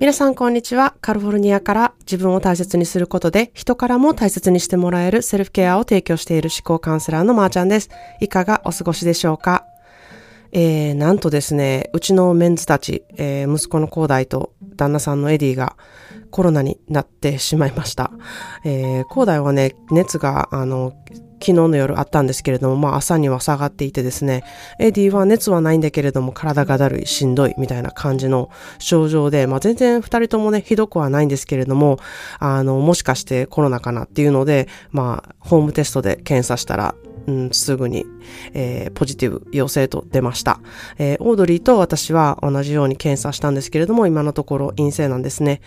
皆さんこんにちは。カルフォルニアから自分を大切にすることで人からも大切にしてもらえるセルフケアを提供している思考カウンセラーのまーちゃんです。いかがお過ごしでしょうか？えー、なんとですね、うちのメンズたち、えー、息子の広大と旦那さんのエディがコロナになってしまいました。えー、広大はね、熱が、あの、昨日の夜あったんですけれども、まあ朝には下がっていてですね、エディは熱はないんだけれども体がだるい、しんどいみたいな感じの症状で、まあ全然二人ともね、ひどくはないんですけれども、あの、もしかしてコロナかなっていうので、まあ、ホームテストで検査したら、うん、すぐに、えー、ポジティブ陽性と出ました、えー、オードリーと私は同じように検査したんですけれども、今のところ陰性なんですね。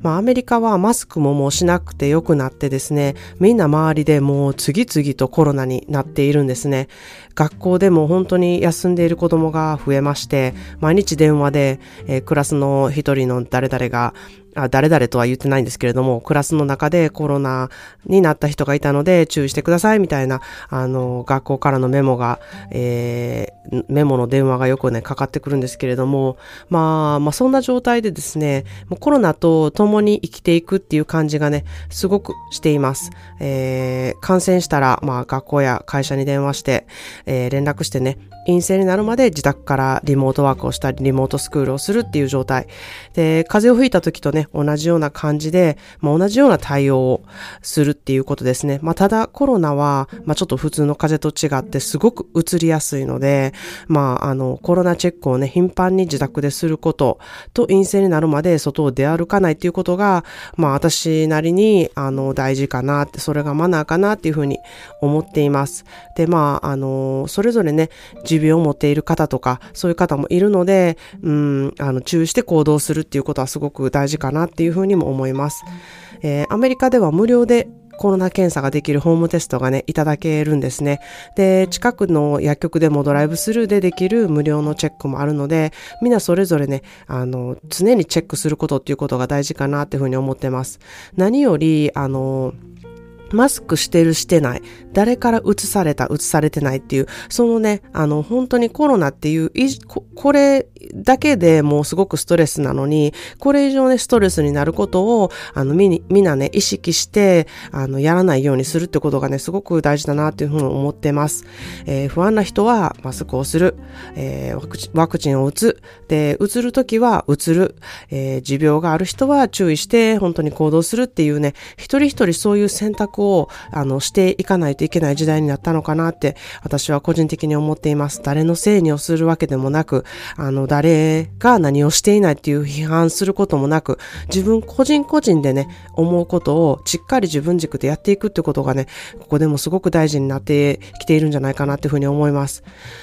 まあ、アメリカはマスクももうしなくてよくなってですね、みんな周りでもう次々とコロナになっているんですね。学校でも本当に休んでいる子供が増えまして、毎日電話で、えー、クラスの一人の誰々が、あ誰々とは言ってないんですけれども、クラスの中でコロナになった人がいたので注意してくださいみたいな、あの、学校からのメモが、えー、メモの電話がよくね、かかってくるんですけれども、まあ、まあそんな状態でですね、もうコロナと共に生きていくっていう感じがね、すごくしています。えー、感染したら、まあ学校や会社に電話して、えー、連絡してね、陰性になるまで自宅からリモートワークをしたり、リモートスクールをするっていう状態。で、風邪を吹いた時とね、同じような感じで、まあ、同じような対応をするっていうことですね。まあ、ただコロナは、まあ、ちょっと普通の風邪と違ってすごく移りやすいので、まあ、あの、コロナチェックをね、頻繁に自宅ですることと陰性になるまで外を出歩かないっていうことが、まあ、私なりに、あの、大事かなって、それがマナーかなっていうふうに思っています。で、まあ、あの、それぞれね、持病を持っている方とか、そういう方もいるので、うん、あの、注意して行動するっていうことはすごく大事かなっていうふうにも思います。えー、アメリカでは無料でコロナ検査ができるホームテストがね、いただけるんですね。で、近くの薬局でもドライブスルーでできる無料のチェックもあるので、みんなそれぞれね、あの、常にチェックすることっていうことが大事かなっていうふうに思ってます。何より、あの、マスクしてるしてない、誰から移された、移されてないっていう、そのね、あの、本当にコロナっていう、ここれだけでもうすごくストレスなのに、これ以上ね、ストレスになることを、あの、み、みんなね、意識して、あの、やらないようにするってことがね、すごく大事だなっていうふうに思ってます。えー、不安な人はマスクをする、えー、ワクチン、ワクチンを打つ、で、打つるときは打つる、えー、持病がある人は注意して、本当に行動するっていうね、一人一人そういう選択を、をあの、していかないといけない時代になったのかなって、私は個人的に思っています。誰のせいにをするわけでもなく、あの、誰が何をしていないっていう批判することもなく、自分個人個人でね、思うことをしっかり自分軸でやっていくってことがね、ここでもすごく大事になってきているんじゃないかなっていうふうに思います。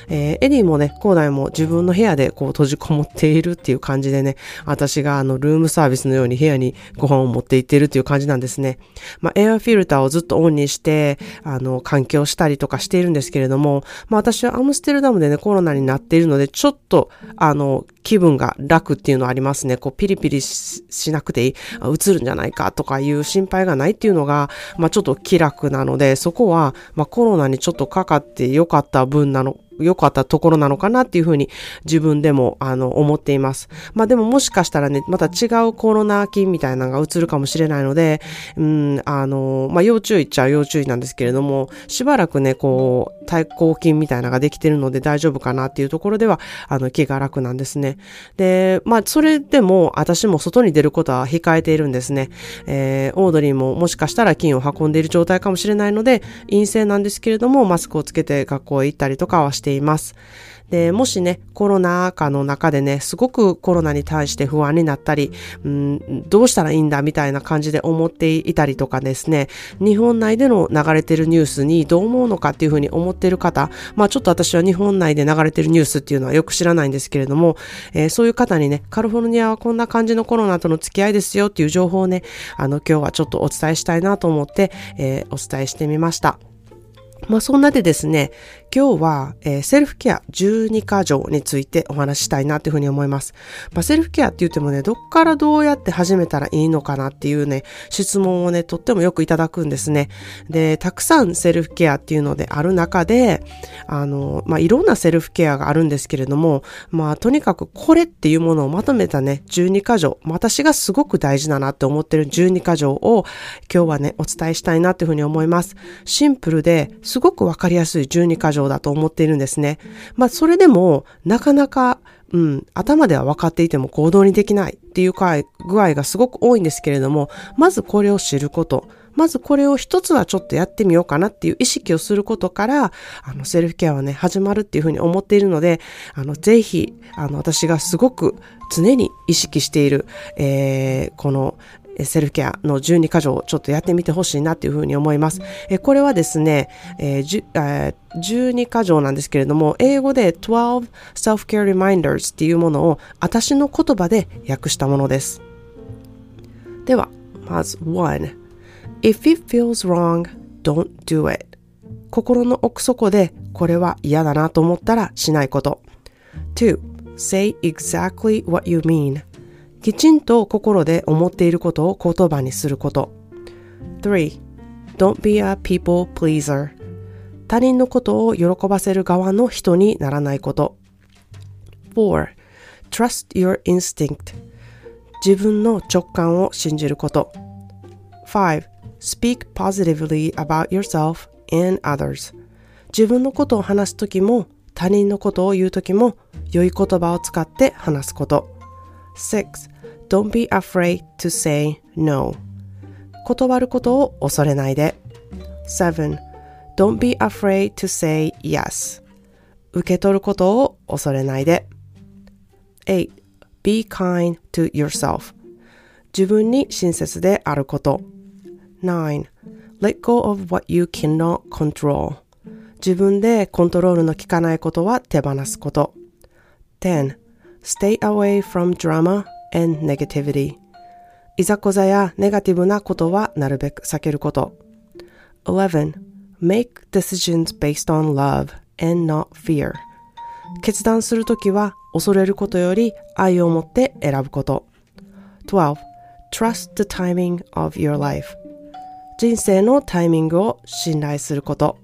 えー、エディもね、コーダイも自分の部屋でこう閉じこもっているっていう感じでね、私があの、ルームサービスのように部屋にご飯を持って行っているっていう感じなんですね。まあ、エアフィルターをずっとオンにして、あの、環境したりとかしているんですけれども、まあ私はアムステルダムでね、コロナになっているので、ちょっと、あの、気分が楽っていうのはありますね。こう、ピリピリしなくていい、映るんじゃないかとかいう心配がないっていうのが、まあちょっと気楽なので、そこは、まあコロナにちょっとかかってよかった分なの良かったところなのかなっていうふうに自分でもあの思っています。まあでももしかしたらね、また違うコロナ菌みたいなのが映るかもしれないので、うん、あの、まあ要注意っちゃ要注意なんですけれども、しばらくね、こう、対抗菌みたいなのができてるので大丈夫かなっていうところでは、あの、気が楽なんですね。で、まあそれでも私も外に出ることは控えているんですね。えー、オードリーももしかしたら菌を運んでいる状態かもしれないので、陰性なんですけれども、マスクをつけて学校へ行ったりとかはしています。で、もしね、コロナ禍の中でね、すごくコロナに対して不安になったり、うん、どうしたらいいんだみたいな感じで思っていたりとかですね、日本内での流れてるニュースにどう思うのかっていうふうに思ってる方、まあちょっと私は日本内で流れてるニュースっていうのはよく知らないんですけれども、えー、そういう方にね、カリフォルニアはこんな感じのコロナとの付き合いですよっていう情報をね、あの今日はちょっとお伝えしたいなと思って、えー、お伝えしてみました。まあそんなでですね、今日は、えー、セルフケア12箇条についてお話ししたいなというふうに思います。まあ、セルフケアって言ってもね、どっからどうやって始めたらいいのかなっていうね、質問をね、とってもよくいただくんですね。で、たくさんセルフケアっていうのである中で、あの、まあ、いろんなセルフケアがあるんですけれども、まあ、とにかくこれっていうものをまとめたね、12箇条、私がすごく大事だなって思ってる12箇条を今日はね、お伝えしたいなっていうふうに思います。シンプルですごくわかりやすい12箇条だと思っているんですね。まあそれでもなかなかうん、頭では分かっていても行動にできないっていう具合がすごく多いんですけれども、まずこれを知ること。まずこれを一つはちょっとやってみようかなっていう意識をすることから、あの、セルフケアはね、始まるっていうふうに思っているので、あの、ぜひ、あの、私がすごく常に意識している、えー、この、セルフケアの12箇条をちょっとやってみてほしいなっていうふうに思います。えこれはですね、えーえー、12箇条なんですけれども、英語で12 Self-Care Reminders っていうものを私の言葉で訳したものです。では、まず1 If it feels wrong, don't do it 心の奥底でこれは嫌だなと思ったらしないこと。2 Say exactly what you mean きちんと心で思っていることを言葉にすること。3. Don't be a people pleaser. 他人のことを喜ばせる側の人にならないこと。4. Trust your instinct. 自分の直感を信じること。5. Speak positively about yourself and others. 自分のことを話すときも他人のことを言うときも良い言葉を使って話すこと。6. Don't be afraid to say no. 断ることを恐れないで。7. Don't be afraid to say yes. 受け取ることを恐れないで。8. Be kind to yourself. 自分に親切であること。9. Let go of what you cannot control. 自分でコントロールの効かないことは手放すこと。10. Stay away from drama and negativity いざこざやネガティブなことはなるべく避けること。11. Make decisions based on love and not fear 決断するときは恐れることより愛を持って選ぶこと。12. Trust the timing of your life 人生のタイミングを信頼すること。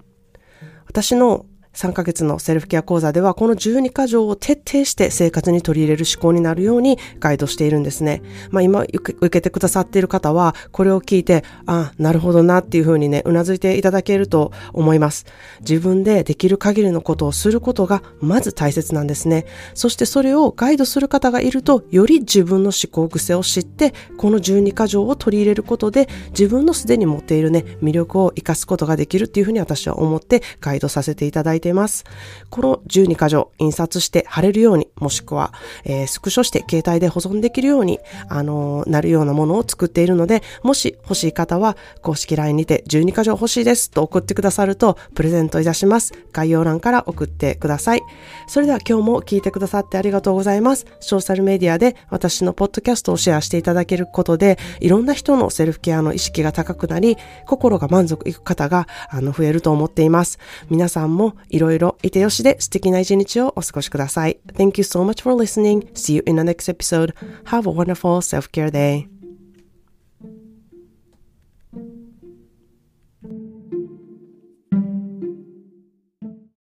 私の3ヶ月のセルフケア講座ではこの12箇条を徹底して生活に取り入れる思考になるようにガイドしているんですね。まあ今受けてくださっている方はこれを聞いて、あ、なるほどなっていうふうにね、うなずいていただけると思います。自分でできる限りのことをすることがまず大切なんですね。そしてそれをガイドする方がいると、より自分の思考癖を知って、この12箇条を取り入れることで自分のすでに持っているね、魅力を活かすことができるっていうふうに私は思ってガイドさせていただいてています。この12箇条、印刷して貼れるように、もしくは、えー、スクショして携帯で保存できるように、あのー、なるようなものを作っているので、もし欲しい方は、公式 LINE にて12箇条欲しいですと送ってくださると、プレゼントいたします。概要欄から送ってください。それでは今日も聞いてくださってありがとうございます。ソーシャルメディアで私のポッドキャストをシェアしていただけることで、いろんな人のセルフケアの意識が高くなり、心が満足いく方が、あの、増えると思っています。皆さんもいろいろいてよしで素敵な一日をお過ごしください。Thank you so much for listening. See you in the next episode. Have a wonderful self-care day.